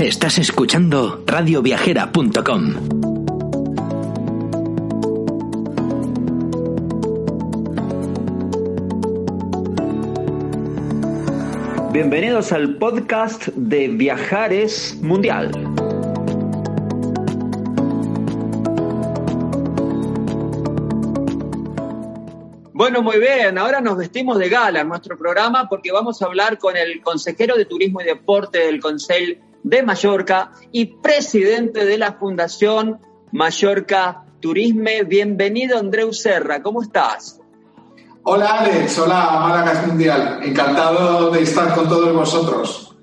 Estás escuchando radioviajera.com. Bienvenidos al podcast de Viajares Mundial. Bueno, muy bien, ahora nos vestimos de gala en nuestro programa porque vamos a hablar con el consejero de Turismo y Deporte del Consejo de Mallorca y presidente de la Fundación Mallorca Turisme. Bienvenido, Andreu Serra, ¿cómo estás? Hola, Alex, hola, Málaga Mundial. Encantado de estar con todos vosotros.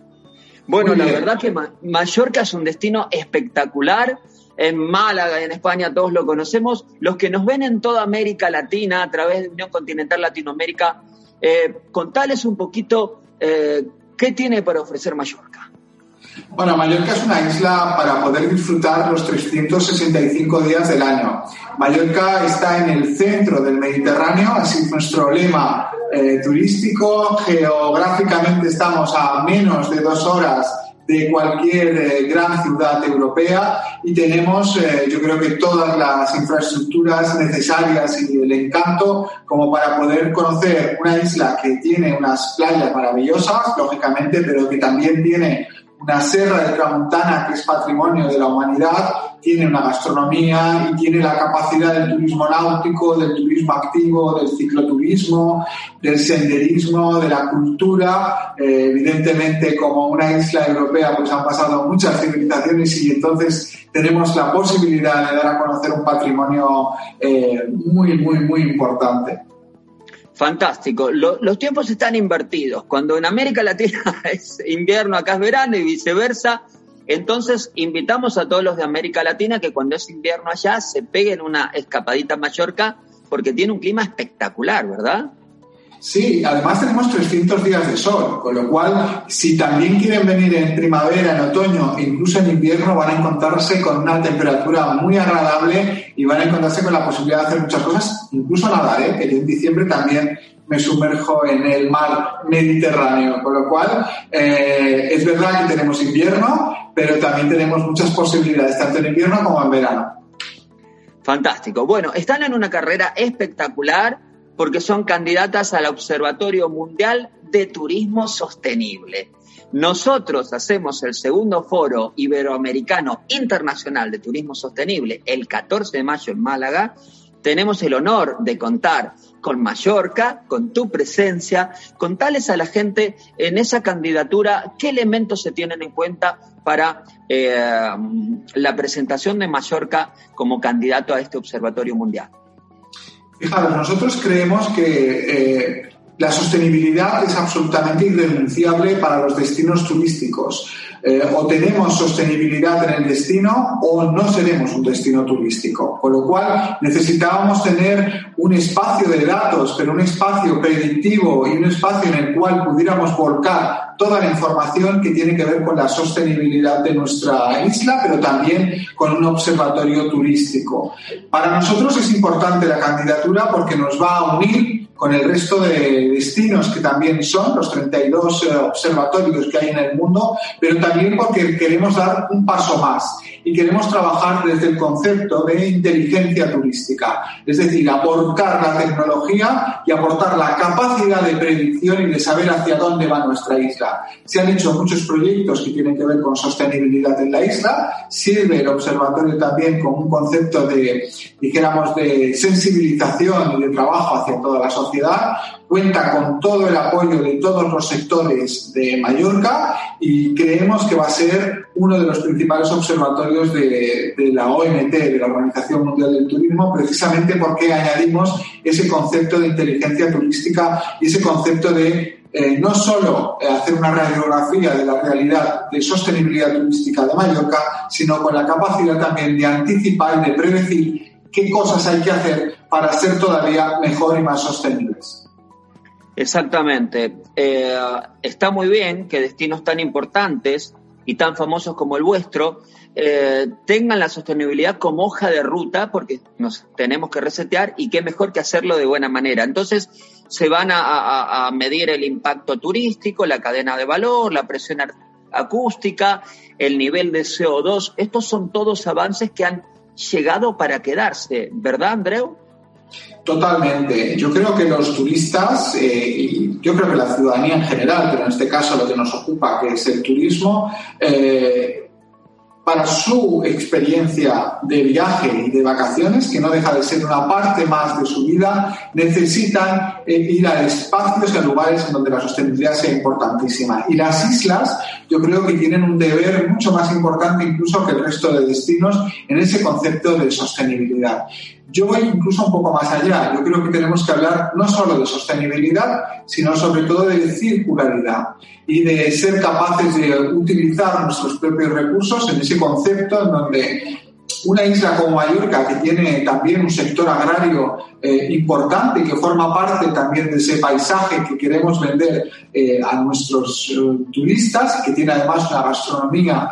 Bueno, la verdad que Mallorca es un destino espectacular. En Málaga, en España, todos lo conocemos. Los que nos ven en toda América Latina, a través de Unión Continental Latinoamérica, eh, contales un poquito eh, qué tiene para ofrecer Mallorca. Bueno, Mallorca es una isla para poder disfrutar los 365 días del año. Mallorca está en el centro del Mediterráneo, así es nuestro lema eh, turístico. Geográficamente estamos a menos de dos horas de cualquier eh, gran ciudad europea y tenemos, eh, yo creo que todas las infraestructuras necesarias y el encanto como para poder conocer una isla que tiene unas playas maravillosas, lógicamente, pero que también tiene una serra de Tramontana que es patrimonio de la humanidad, tiene una gastronomía y tiene la capacidad del turismo náutico, del turismo activo, del cicloturismo, del senderismo, de la cultura. Eh, evidentemente, como una isla europea, pues han pasado muchas civilizaciones y entonces tenemos la posibilidad de dar a conocer un patrimonio eh, muy, muy, muy importante. Fantástico. los tiempos están invertidos. Cuando en América Latina es invierno, acá es verano y viceversa. Entonces invitamos a todos los de América Latina que cuando es invierno allá se peguen una escapadita a Mallorca porque tiene un clima espectacular, ¿verdad? Sí, además tenemos 300 días de sol, con lo cual, si también quieren venir en primavera, en otoño incluso en invierno, van a encontrarse con una temperatura muy agradable y van a encontrarse con la posibilidad de hacer muchas cosas, incluso nadar, ¿eh? que yo en diciembre también me sumerjo en el mar Mediterráneo, con lo cual eh, es verdad que tenemos invierno, pero también tenemos muchas posibilidades, tanto en invierno como en verano. Fantástico. Bueno, están en una carrera espectacular porque son candidatas al Observatorio Mundial de Turismo Sostenible. Nosotros hacemos el segundo foro iberoamericano internacional de turismo sostenible el 14 de mayo en Málaga. Tenemos el honor de contar con Mallorca, con tu presencia, contales a la gente en esa candidatura qué elementos se tienen en cuenta para eh, la presentación de Mallorca como candidato a este observatorio mundial. Fijaros, nosotros creemos que eh, la sostenibilidad es absolutamente irrenunciable para los destinos turísticos. Eh, o tenemos sostenibilidad en el destino o no seremos un destino turístico. Con lo cual necesitábamos tener un espacio de datos, pero un espacio predictivo y un espacio en el cual pudiéramos volcar toda la información que tiene que ver con la sostenibilidad de nuestra isla, pero también con un observatorio turístico. Para nosotros es importante la candidatura porque nos va a unir con el resto de destinos que también son los 32 eh, observatorios que hay en el mundo, pero también porque queremos dar un paso más y queremos trabajar desde el concepto de inteligencia turística, es decir, aportar la tecnología y aportar la capacidad de predicción y de saber hacia dónde va nuestra isla. Se han hecho muchos proyectos que tienen que ver con sostenibilidad en la isla, sirve el observatorio también como un concepto de, dijéramos, de sensibilización y de trabajo hacia toda la sociedad, cuenta con todo el apoyo de todos los sectores de Mallorca y creemos que va a ser uno de los principales observatorios de, la OMT, de la Organización Mundial del Turismo, precisamente porque añadimos ese concepto de inteligencia turística y ese concepto de eh, no solo hacer una radiografía de la realidad de sostenibilidad turística de Mallorca, sino con la capacidad también de anticipar y de predecir qué cosas hay que hacer para ser todavía mejor y más sostenibles. Exactamente. Eh, está muy bien que destinos tan importantes y tan famosos como el vuestro eh, tengan la sostenibilidad como hoja de ruta porque nos tenemos que resetear y qué mejor que hacerlo de buena manera. Entonces se van a, medir el impacto turístico, la cadena de valor, la presión acústica, el nivel de CO2. Estos son todos avances que han llegado para quedarse, ¿verdad, Andreu? Totalmente. Yo creo que los turistas, eh, y yo creo que la ciudadanía en general, pero en este caso lo que nos ocupa, que es el turismo, eh, para su experiencia de viaje y de vacaciones, que no deja de ser una parte más de su vida, necesitan eh, ir a espacios y a lugares en donde la sostenibilidad sea importantísima. Y las islas yo creo que tienen un deber mucho más importante incluso que el resto de destinos en ese concepto de sostenibilidad. Yo voy incluso un poco más allá. Yo creo que tenemos que hablar no solo de sostenibilidad, sino sobre todo de circularidad y de ser capaces de utilizar nuestros propios recursos en ese concepto en donde una isla como Mallorca, que tiene también un sector agrario eh, importante y que forma parte también de ese paisaje que queremos vender eh, a nuestros eh, turistas, que tiene además una gastronomía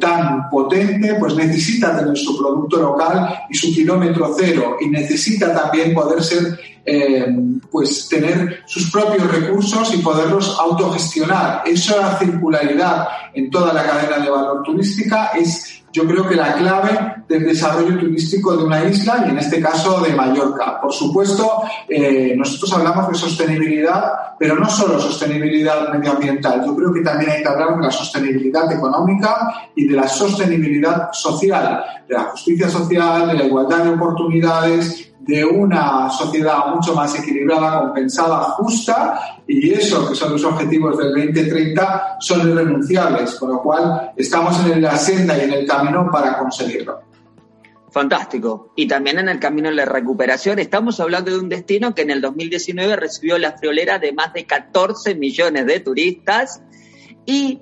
tan potente, pues necesita tener su producto local y su kilómetro cero y necesita también poder ser pues tener sus propios recursos y poderlos autogestionar. Esa circularidad en toda la cadena de valor turística es yo creo que la clave del desarrollo turístico de una isla y en este caso de Mallorca. Por supuesto, eh, nosotros hablamos de sostenibilidad, pero no solo sostenibilidad medioambiental. Yo creo que también hay que hablar de la sostenibilidad económica y de la sostenibilidad social, de la justicia social, de la igualdad de oportunidades de una sociedad mucho más equilibrada, compensada, justa, y eso, que son los objetivos del 2030, son irrenunciables, con lo cual estamos en la senda y en el camino para conseguirlo. Fantástico. Y también en el camino de la recuperación. Estamos hablando de un destino que en el 2019 recibió la friolera de más de 14 millones de turistas. Y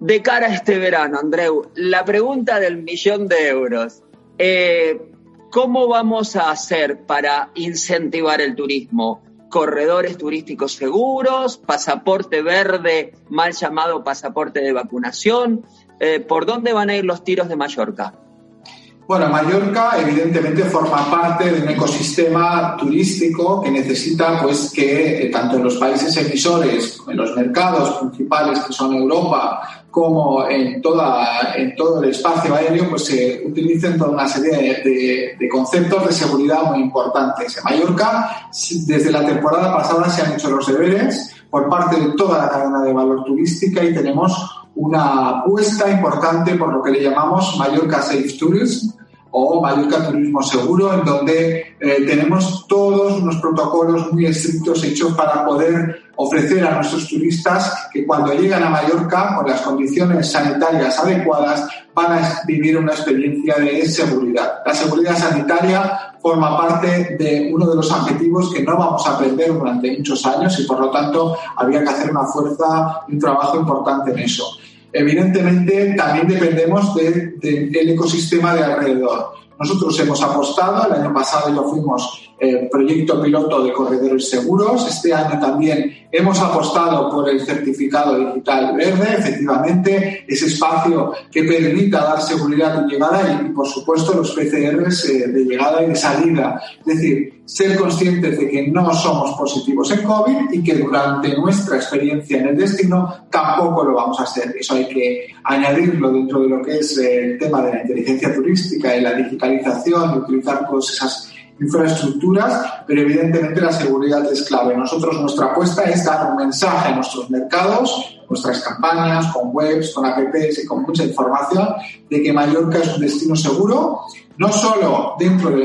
de cara a este verano, Andreu, la pregunta del millón de euros. Eh, ¿Cómo vamos a hacer para incentivar el turismo? Corredores turísticos seguros, pasaporte verde, mal llamado pasaporte de vacunación. Eh, ¿Por dónde van a ir los tiros de Mallorca? Bueno, Mallorca evidentemente forma parte de un ecosistema turístico que necesita pues que eh, tanto en los países emisores, en los mercados principales que son Europa, como en, toda, en todo el espacio aéreo, pues se utilicen toda una serie de, conceptos de seguridad muy importantes. En Mallorca, desde la temporada pasada se han hecho los deberes por parte de toda la cadena de valor turística y tenemos una apuesta importante por lo que le llamamos Mallorca Safe Tourism, o Mallorca Turismo Seguro, en donde eh, tenemos todos unos protocolos muy estrictos hechos para poder ofrecer a nuestros turistas que cuando llegan a Mallorca, con las condiciones sanitarias adecuadas, van a vivir una experiencia de seguridad. La seguridad sanitaria forma parte de uno de los objetivos que no vamos a perder durante muchos años y por lo tanto había que hacer una fuerza y un trabajo importante en eso. Evidentemente, también dependemos del ecosistema de alrededor. Nosotros hemos apostado, el año pasado ya fuimos eh, proyecto piloto de corredores seguros. Este año también hemos apostado por el certificado digital verde, efectivamente, ese espacio que permita dar seguridad de llegada y, por supuesto, los PCRs eh, de llegada y de salida. Es decir, ser conscientes de que no somos positivos en COVID y que durante nuestra experiencia en el destino tampoco lo vamos a hacer. Eso hay que añadirlo dentro de lo que es eh, el tema de la inteligencia turística y la digitalización y utilizar todas esas infraestructuras, pero evidentemente la seguridad es clave. Nosotros nuestra apuesta es dar un mensaje a nuestros mercados, nuestras campañas, con webs, con apps y con mucha información de que Mallorca es un destino seguro, no solo dentro de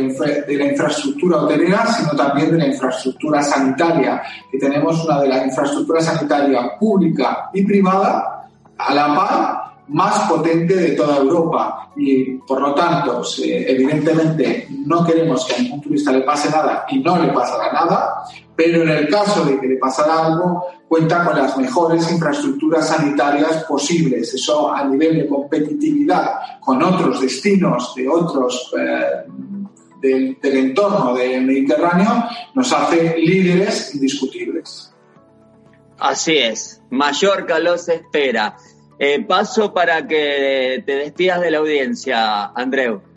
la, infraestructura hotelera, sino también de la infraestructura sanitaria, que tenemos una de las infraestructuras sanitarias pública y privada a la par más potente de toda Europa y por lo tanto evidentemente no queremos que a ningún turista le pase nada y no le pasará nada, pero en el caso de que le pasara algo cuenta con las mejores infraestructuras sanitarias posibles. Eso a nivel de competitividad con otros destinos de otros eh, del, del entorno del Mediterráneo nos hace líderes indiscutibles. Así es, Mallorca los espera. Eh, paso para que te despidas de la audiencia, Andreu.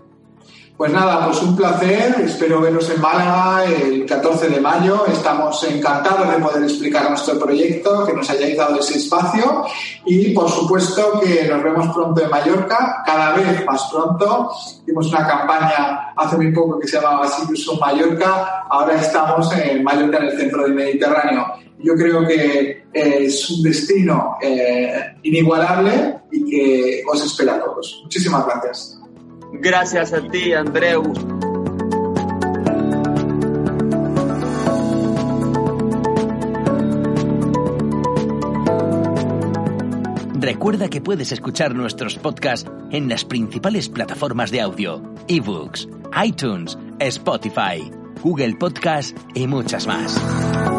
Pues nada, pues un placer. Espero veros en Málaga el 14 de mayo. Estamos encantados de poder explicar nuestro proyecto, que nos hayáis dado ese espacio y, por supuesto, que nos vemos pronto en Mallorca, cada vez más pronto. Hicimos una campaña hace muy poco que se llamaba Sirius Mallorca. Ahora estamos en Mallorca, en el centro del Mediterráneo. Yo creo que es un destino eh, inigualable y que os espera a todos. Muchísimas gracias. Gracias a ti, Andreu. Recuerda que puedes escuchar nuestros podcasts en las principales plataformas de audio, ebooks, iTunes, Spotify, Google Podcast y muchas más.